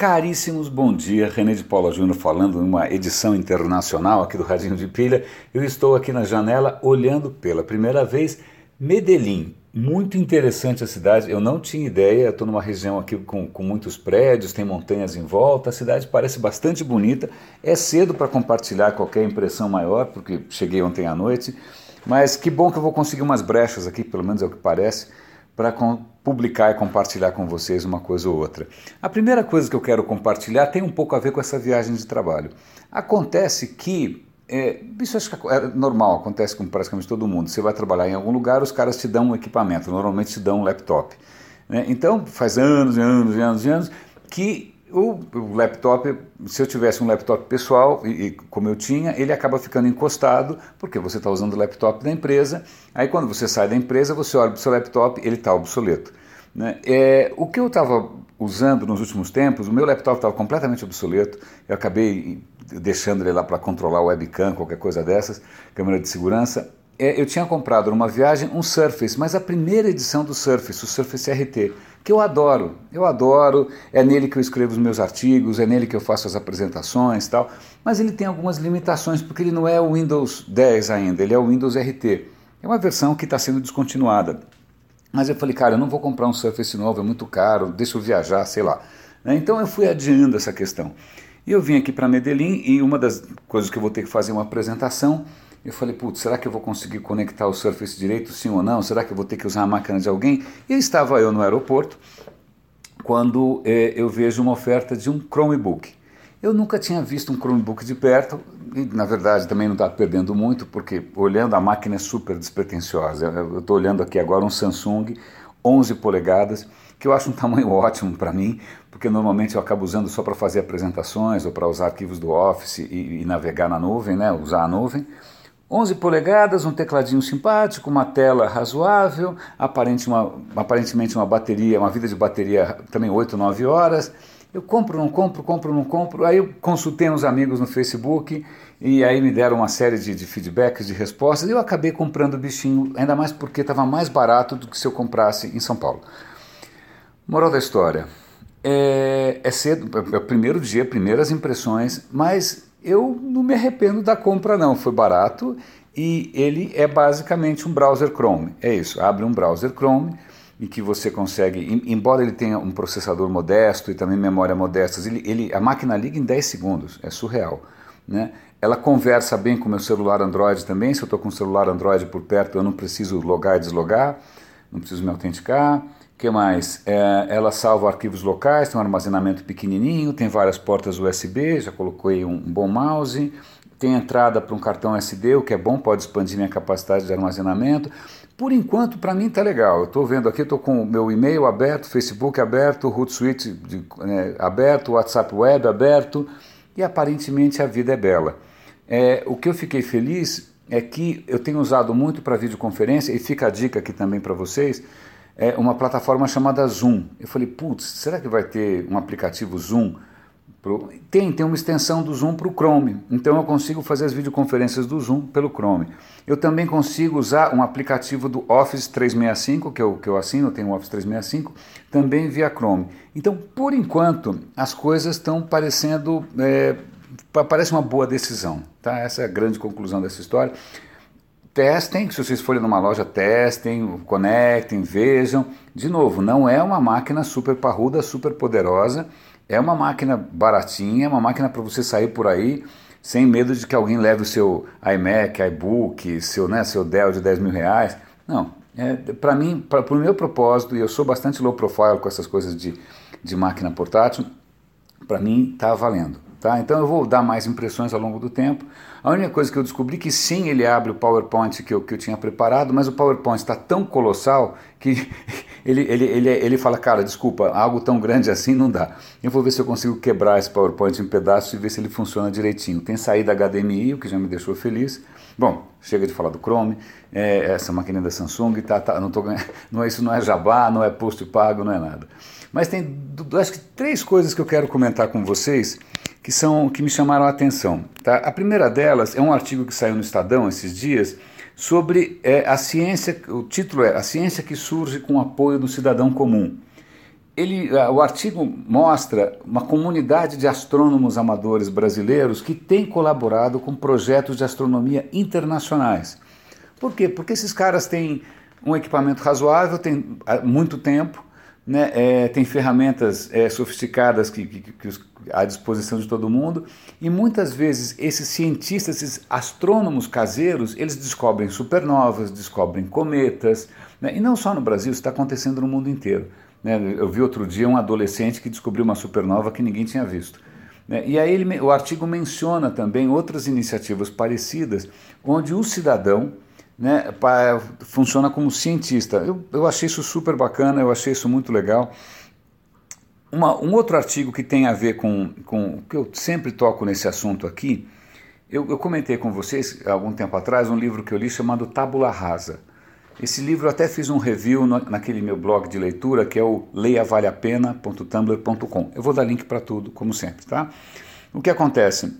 Caríssimos, bom dia. René de Paula Júnior falando em uma edição internacional aqui do Radinho de Pilha. Eu estou aqui na janela olhando pela primeira vez Medellín. Muito interessante a cidade, eu não tinha ideia. Estou numa região aqui com, com muitos prédios, tem montanhas em volta. A cidade parece bastante bonita. É cedo para compartilhar qualquer impressão maior, porque cheguei ontem à noite. Mas que bom que eu vou conseguir umas brechas aqui, pelo menos é o que parece para publicar e compartilhar com vocês uma coisa ou outra. A primeira coisa que eu quero compartilhar tem um pouco a ver com essa viagem de trabalho. Acontece que é, isso acho que é normal, acontece com praticamente todo mundo. Você vai trabalhar em algum lugar, os caras te dão um equipamento, normalmente te dão um laptop. Né? Então, faz anos e anos e anos e anos que o, o, laptop, se eu tivesse um laptop pessoal, e, e, como eu tinha, ele acaba ficando encostado, porque você está usando o laptop da empresa. Aí quando você sai da empresa, você olha para o seu laptop, ele está obsoleto. Né? É, o que eu estava usando nos últimos tempos, o meu laptop estava completamente obsoleto, eu acabei deixando ele lá para controlar o webcam, qualquer coisa dessas, câmera de segurança. É, eu tinha comprado numa viagem um Surface, mas a primeira edição do Surface, o Surface RT que eu adoro. Eu adoro, é nele que eu escrevo os meus artigos, é nele que eu faço as apresentações tal. Mas ele tem algumas limitações, porque ele não é o Windows 10 ainda, ele é o Windows RT. É uma versão que está sendo descontinuada. Mas eu falei, cara, eu não vou comprar um Surface novo, é muito caro, deixa eu viajar, sei lá. Né? Então eu fui adiando essa questão. E eu vim aqui para Medellín e uma das coisas que eu vou ter que fazer uma apresentação eu falei, putz, será que eu vou conseguir conectar o Surface direito, sim ou não? Será que eu vou ter que usar a máquina de alguém? E estava eu no aeroporto quando eh, eu vejo uma oferta de um Chromebook. Eu nunca tinha visto um Chromebook de perto e, na verdade, também não estava perdendo muito, porque olhando a máquina é super despretensiosa. Eu estou olhando aqui agora um Samsung 11 polegadas, que eu acho um tamanho ótimo para mim, porque normalmente eu acabo usando só para fazer apresentações ou para usar arquivos do Office e, e navegar na nuvem, né, usar a nuvem. 11 polegadas, um tecladinho simpático, uma tela razoável, aparente uma, aparentemente uma bateria, uma vida de bateria também 8, 9 horas. Eu compro, não compro, compro, não compro. Aí eu consultei uns amigos no Facebook e aí me deram uma série de, de feedbacks, de respostas. E eu acabei comprando o bichinho, ainda mais porque estava mais barato do que se eu comprasse em São Paulo. Moral da história: é, é cedo, é o primeiro dia, primeiras impressões, mas eu não me arrependo da compra não, foi barato e ele é basicamente um browser Chrome. É isso, abre um browser Chrome em que você consegue, embora ele tenha um processador modesto e também memória modestas, ele, ele, a máquina liga em 10 segundos, é surreal. Né? Ela conversa bem com o meu celular Android também, se eu estou com o celular Android por perto eu não preciso logar e deslogar, não preciso me autenticar que mais? É, ela salva arquivos locais, tem um armazenamento pequenininho, tem várias portas USB, já coloquei um, um bom mouse, tem entrada para um cartão SD, o que é bom, pode expandir minha capacidade de armazenamento. Por enquanto, para mim está legal. Eu estou vendo aqui, estou com o meu e-mail aberto, Facebook aberto, Hootsuite de, né, aberto, WhatsApp Web aberto, e aparentemente a vida é bela. É, o que eu fiquei feliz é que eu tenho usado muito para videoconferência, e fica a dica aqui também para vocês, é uma plataforma chamada Zoom. Eu falei, putz, será que vai ter um aplicativo Zoom? Pro... Tem, tem uma extensão do Zoom para o Chrome, então eu consigo fazer as videoconferências do Zoom pelo Chrome. Eu também consigo usar um aplicativo do Office 365, que eu, que eu assino, eu tenho o Office 365, também via Chrome. Então, por enquanto, as coisas estão parecendo. É, parece uma boa decisão. Tá? Essa é a grande conclusão dessa história testem, se vocês forem numa loja, testem, conectem, vejam. De novo, não é uma máquina super parruda, super poderosa, é uma máquina baratinha, uma máquina para você sair por aí sem medo de que alguém leve o seu iMac, iBook, seu, né, seu Dell de 10 mil reais. Não, é, para mim, para o meu propósito, e eu sou bastante low profile com essas coisas de, de máquina portátil, para mim está valendo. Tá? Então eu vou dar mais impressões ao longo do tempo. A única coisa que eu descobri é que sim, ele abre o PowerPoint que eu, que eu tinha preparado, mas o PowerPoint está tão colossal que ele, ele, ele, ele fala, cara, desculpa, algo tão grande assim não dá. Eu vou ver se eu consigo quebrar esse PowerPoint em pedaços e ver se ele funciona direitinho. Tem saída HDMI, o que já me deixou feliz. Bom, chega de falar do Chrome, é, essa máquina da Samsung, tá, tá, não tô, não é, isso não é jabá, não é posto pago, não é nada. Mas tem, acho que três coisas que eu quero comentar com vocês que são que me chamaram a atenção. Tá? A primeira delas é um artigo que saiu no Estadão esses dias sobre é, a ciência, o título é A Ciência que Surge com o Apoio do Cidadão Comum. ele, o artigo mostra uma comunidade de astrônomos amadores brasileiros que tem colaborado com projetos de astronomia internacionais. Por quê? Porque esses caras têm um equipamento razoável, têm muito tempo, né, é, tem ferramentas é, sofisticadas que, que, que, à disposição de todo mundo e muitas vezes esses cientistas, esses astrônomos caseiros, eles descobrem supernovas, descobrem cometas, né, e não só no Brasil, isso está acontecendo no mundo inteiro. Né? Eu vi outro dia um adolescente que descobriu uma supernova que ninguém tinha visto. Né? E aí ele, o artigo menciona também outras iniciativas parecidas, onde o cidadão né, funciona como cientista. Eu, eu achei isso super bacana, eu achei isso muito legal. Uma, um outro artigo que tem a ver com, com que eu sempre toco nesse assunto aqui, eu, eu comentei com vocês algum tempo atrás um livro que eu li chamado Tábula Rasa. Esse livro eu até fiz um review no, naquele meu blog de leitura que é o leiavaleapena.tumblr.com. Eu vou dar link para tudo, como sempre, tá? O que acontece?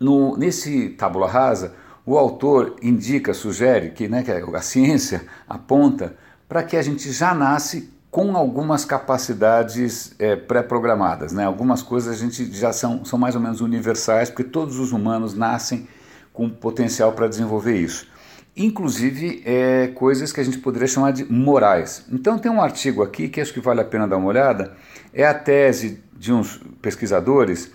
No, nesse Tábula Rasa, o autor indica, sugere que, né, que a ciência aponta para que a gente já nasce com algumas capacidades é, pré-programadas. Né? Algumas coisas a gente já são, são mais ou menos universais, porque todos os humanos nascem com potencial para desenvolver isso. Inclusive é, coisas que a gente poderia chamar de morais. Então tem um artigo aqui que acho que vale a pena dar uma olhada, é a tese de uns pesquisadores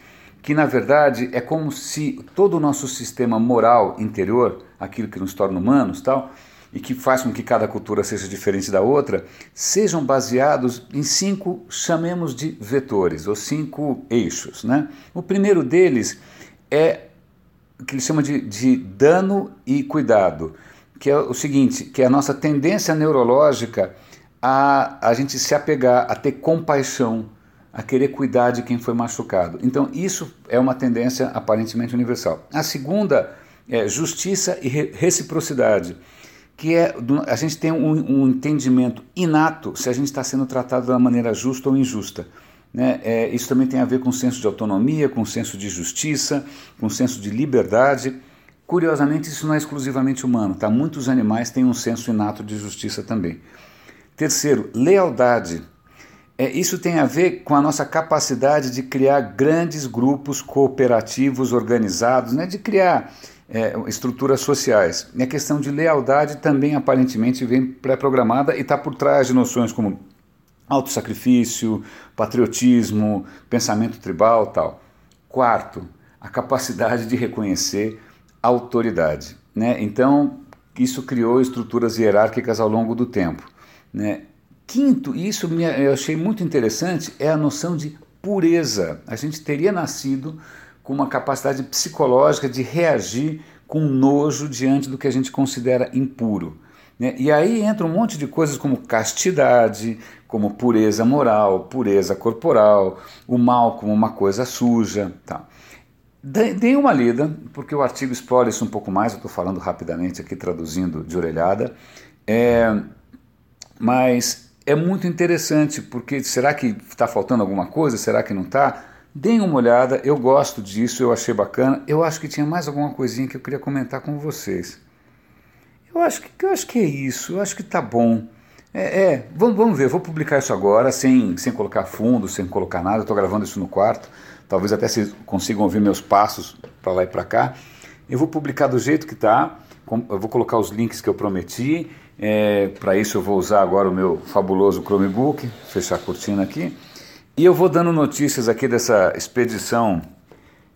que na verdade é como se todo o nosso sistema moral interior, aquilo que nos torna humanos, tal, e que faz com que cada cultura seja diferente da outra, sejam baseados em cinco, chamemos de vetores, ou cinco eixos. Né? O primeiro deles é o que ele chama de, de dano e cuidado, que é o seguinte, que é a nossa tendência neurológica a a gente se apegar, a ter compaixão, a querer cuidar de quem foi machucado. Então, isso é uma tendência aparentemente universal. A segunda é justiça e reciprocidade, que é a gente tem um, um entendimento inato se a gente está sendo tratado uma maneira justa ou injusta. Né? É, isso também tem a ver com o senso de autonomia, com o senso de justiça, com o senso de liberdade. Curiosamente, isso não é exclusivamente humano, tá? Muitos animais têm um senso inato de justiça também. Terceiro, lealdade é, isso tem a ver com a nossa capacidade de criar grandes grupos cooperativos organizados, né, de criar é, estruturas sociais. E a questão de lealdade também aparentemente vem pré-programada e está por trás de noções como autossacrifício, patriotismo, pensamento tribal tal. Quarto, a capacidade de reconhecer autoridade. Né? Então, isso criou estruturas hierárquicas ao longo do tempo. Né? Quinto, e isso eu achei muito interessante, é a noção de pureza. A gente teria nascido com uma capacidade psicológica de reagir com nojo diante do que a gente considera impuro. Né? E aí entra um monte de coisas como castidade, como pureza moral, pureza corporal, o mal como uma coisa suja. Tá. Dei uma lida, porque o artigo explora isso um pouco mais, eu estou falando rapidamente aqui, traduzindo de orelhada. É, mas é muito interessante, porque será que está faltando alguma coisa? Será que não está? Deem uma olhada, eu gosto disso, eu achei bacana. Eu acho que tinha mais alguma coisinha que eu queria comentar com vocês. Eu acho que, eu acho que é isso, eu acho que está bom. É, é, vamos, vamos ver, vou publicar isso agora, sem, sem colocar fundo, sem colocar nada. Estou gravando isso no quarto, talvez até vocês consigam ouvir meus passos para lá e para cá. Eu vou publicar do jeito que está, eu vou colocar os links que eu prometi é, Para isso eu vou usar agora o meu fabuloso Chromebook, fechar a cortina aqui. E eu vou dando notícias aqui dessa expedição,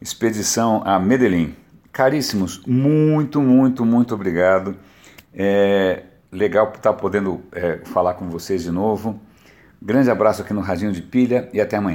expedição a Medellín. Caríssimos, muito, muito, muito obrigado. É legal estar podendo é, falar com vocês de novo. Grande abraço aqui no Radinho de Pilha e até amanhã.